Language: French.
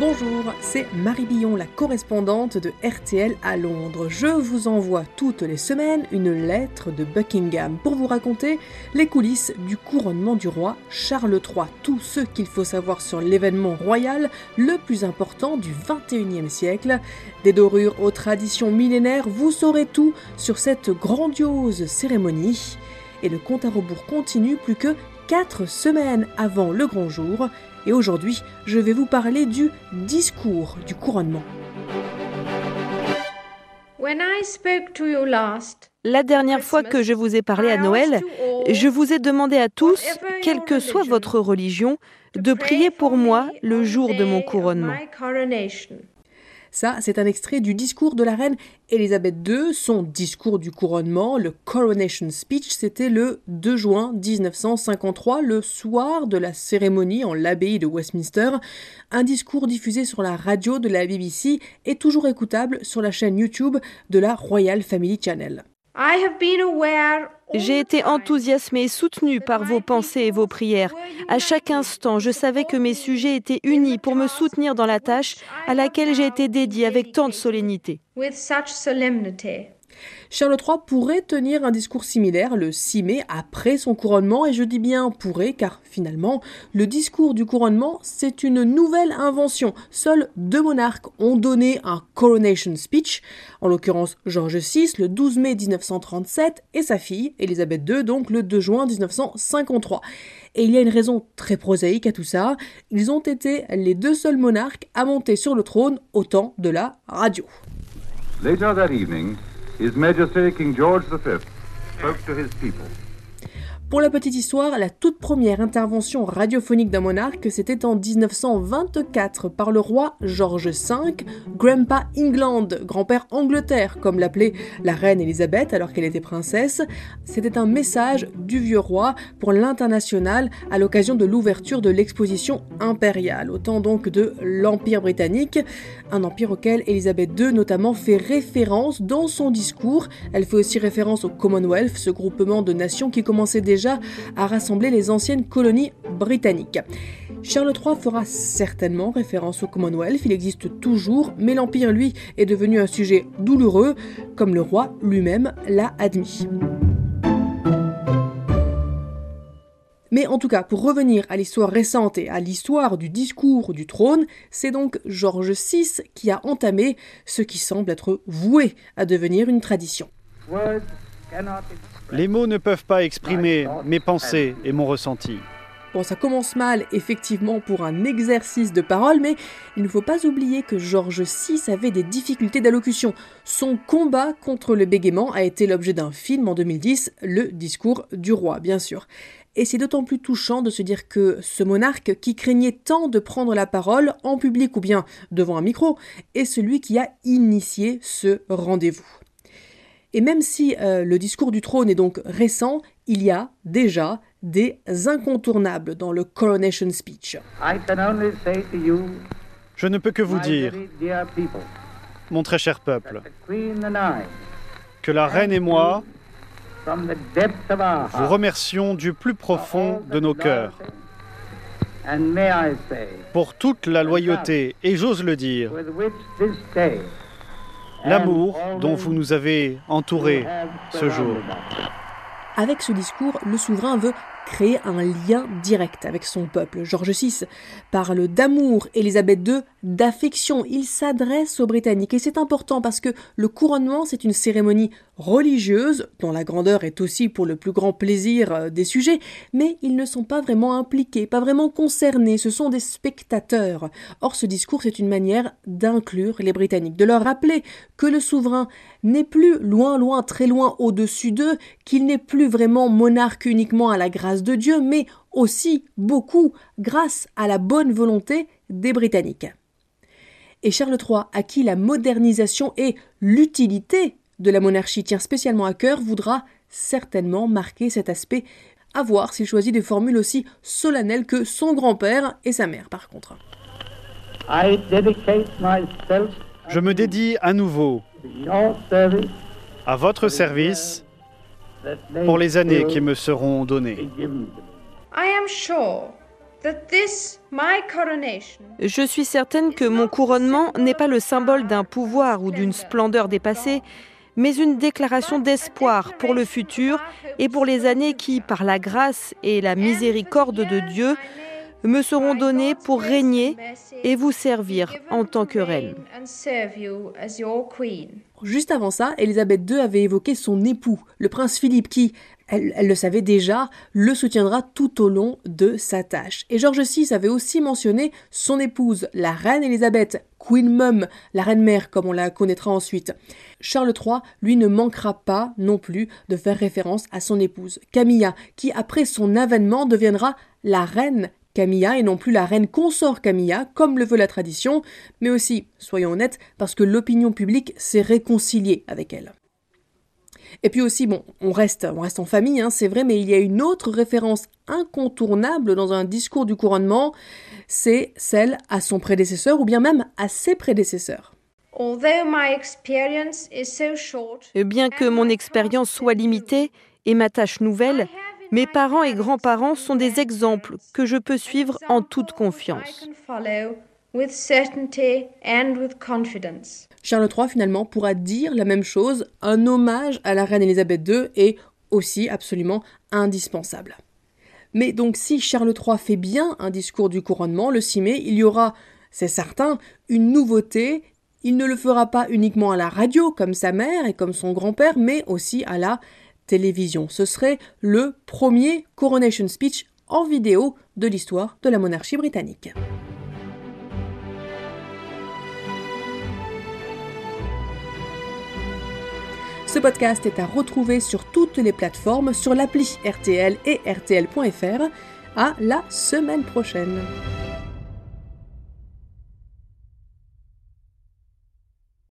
Bonjour, c'est Marie Billon, la correspondante de RTL à Londres. Je vous envoie toutes les semaines une lettre de Buckingham pour vous raconter les coulisses du couronnement du roi Charles III, tout ce qu'il faut savoir sur l'événement royal le plus important du 21e siècle. Des dorures aux traditions millénaires, vous saurez tout sur cette grandiose cérémonie. Et le compte à rebours continue plus que 4 semaines avant le grand jour. Et aujourd'hui, je vais vous parler du discours du couronnement. La dernière fois que je vous ai parlé à Noël, je vous ai demandé à tous, quelle que soit votre religion, de prier pour moi le jour de mon couronnement. Ça, c'est un extrait du discours de la reine Elisabeth II. Son discours du couronnement, le Coronation Speech, c'était le 2 juin 1953, le soir de la cérémonie en l'abbaye de Westminster. Un discours diffusé sur la radio de la BBC et toujours écoutable sur la chaîne YouTube de la Royal Family Channel. J'ai été enthousiasmée et soutenue par vos pensées et vos prières. À chaque instant, je savais que mes sujets étaient unis pour me soutenir dans la tâche à laquelle j'ai été dédiée avec tant de solennité. Charles III pourrait tenir un discours similaire le 6 mai après son couronnement, et je dis bien pourrait car finalement, le discours du couronnement, c'est une nouvelle invention. Seuls deux monarques ont donné un coronation speech, en l'occurrence George VI le 12 mai 1937 et sa fille, Elisabeth II, donc le 2 juin 1953. Et il y a une raison très prosaïque à tout ça, ils ont été les deux seuls monarques à monter sur le trône au temps de la radio. Later that evening, his Majesty King George V spoke to his people. Pour la petite histoire, la toute première intervention radiophonique d'un monarque, c'était en 1924 par le roi George V, Grandpa England, grand-père Angleterre, comme l'appelait la reine Elisabeth alors qu'elle était princesse. C'était un message du vieux roi pour l'international à l'occasion de l'ouverture de l'exposition impériale, au temps donc de l'Empire britannique, un empire auquel Elisabeth II notamment fait référence dans son discours. Elle fait aussi référence au Commonwealth, ce groupement de nations qui commençait déjà à rassembler les anciennes colonies britanniques. Charles III fera certainement référence au Commonwealth, il existe toujours, mais l'Empire, lui, est devenu un sujet douloureux, comme le roi lui-même l'a admis. Mais en tout cas, pour revenir à l'histoire récente et à l'histoire du discours du trône, c'est donc George VI qui a entamé ce qui semble être voué à devenir une tradition. Les mots ne peuvent pas exprimer mes pensées et mon ressenti. Bon, ça commence mal, effectivement, pour un exercice de parole, mais il ne faut pas oublier que George VI avait des difficultés d'allocution. Son combat contre le bégaiement a été l'objet d'un film en 2010, Le discours du roi, bien sûr. Et c'est d'autant plus touchant de se dire que ce monarque, qui craignait tant de prendre la parole, en public ou bien devant un micro, est celui qui a initié ce rendez-vous. Et même si euh, le discours du trône est donc récent, il y a déjà des incontournables dans le coronation speech. Je ne peux que vous dire, mon très cher peuple, que la reine et moi vous remercions du plus profond de nos cœurs pour toute la loyauté, et j'ose le dire, l'amour dont vous nous avez entourés ce jour. Avec ce discours, le souverain veut créer un lien direct avec son peuple. George VI parle d'amour, Elisabeth II d'affection. Il s'adresse aux Britanniques et c'est important parce que le couronnement, c'est une cérémonie religieuse dont la grandeur est aussi pour le plus grand plaisir euh, des sujets, mais ils ne sont pas vraiment impliqués, pas vraiment concernés, ce sont des spectateurs. Or ce discours, c'est une manière d'inclure les Britanniques, de leur rappeler que le souverain n'est plus loin, loin, très loin au-dessus d'eux, qu'il n'est plus vraiment monarque uniquement à la grâce de Dieu, mais aussi beaucoup grâce à la bonne volonté des Britanniques. Et Charles III, à qui la modernisation et l'utilité de la monarchie tient spécialement à cœur, voudra certainement marquer cet aspect, à voir s'il choisit des formules aussi solennelles que son grand-père et sa mère par contre. Je me dédie à nouveau à votre service pour les années qui me seront données. Je suis certaine que mon couronnement n'est pas le symbole d'un pouvoir ou d'une splendeur dépassée, mais une déclaration d'espoir pour le futur et pour les années qui, par la grâce et la miséricorde de Dieu, me seront données pour régner et vous servir en tant que reine. Juste avant ça, Elisabeth II avait évoqué son époux, le prince Philippe, qui, elle, le savait déjà, le soutiendra tout au long de sa tâche. Et George VI avait aussi mentionné son épouse, la reine Elisabeth, Queen Mum, la reine-mère comme on la connaîtra ensuite. Charles III, lui, ne manquera pas non plus de faire référence à son épouse, Camilla, qui après son avènement deviendra la reine Camilla et non plus la reine consort Camilla, comme le veut la tradition, mais aussi, soyons honnêtes, parce que l'opinion publique s'est réconciliée avec elle. Et puis aussi, bon, on reste, on reste en famille, hein, c'est vrai, mais il y a une autre référence incontournable dans un discours du couronnement, c'est celle à son prédécesseur ou bien même à ses prédécesseurs. Bien que mon expérience soit limitée et ma tâche nouvelle, mes parents et grands-parents sont des exemples que je peux suivre en toute confiance. Charles III finalement pourra dire la même chose, un hommage à la reine Elisabeth II est aussi absolument indispensable. Mais donc si Charles III fait bien un discours du couronnement le 6 mai, il y aura, c'est certain, une nouveauté. Il ne le fera pas uniquement à la radio comme sa mère et comme son grand-père, mais aussi à la Ce serait le premier coronation speech en vidéo de l'histoire de la monarchie britannique. Ce podcast est à retrouver sur toutes les plateformes, sur l'appli RTL et RTL.fr. À la semaine prochaine.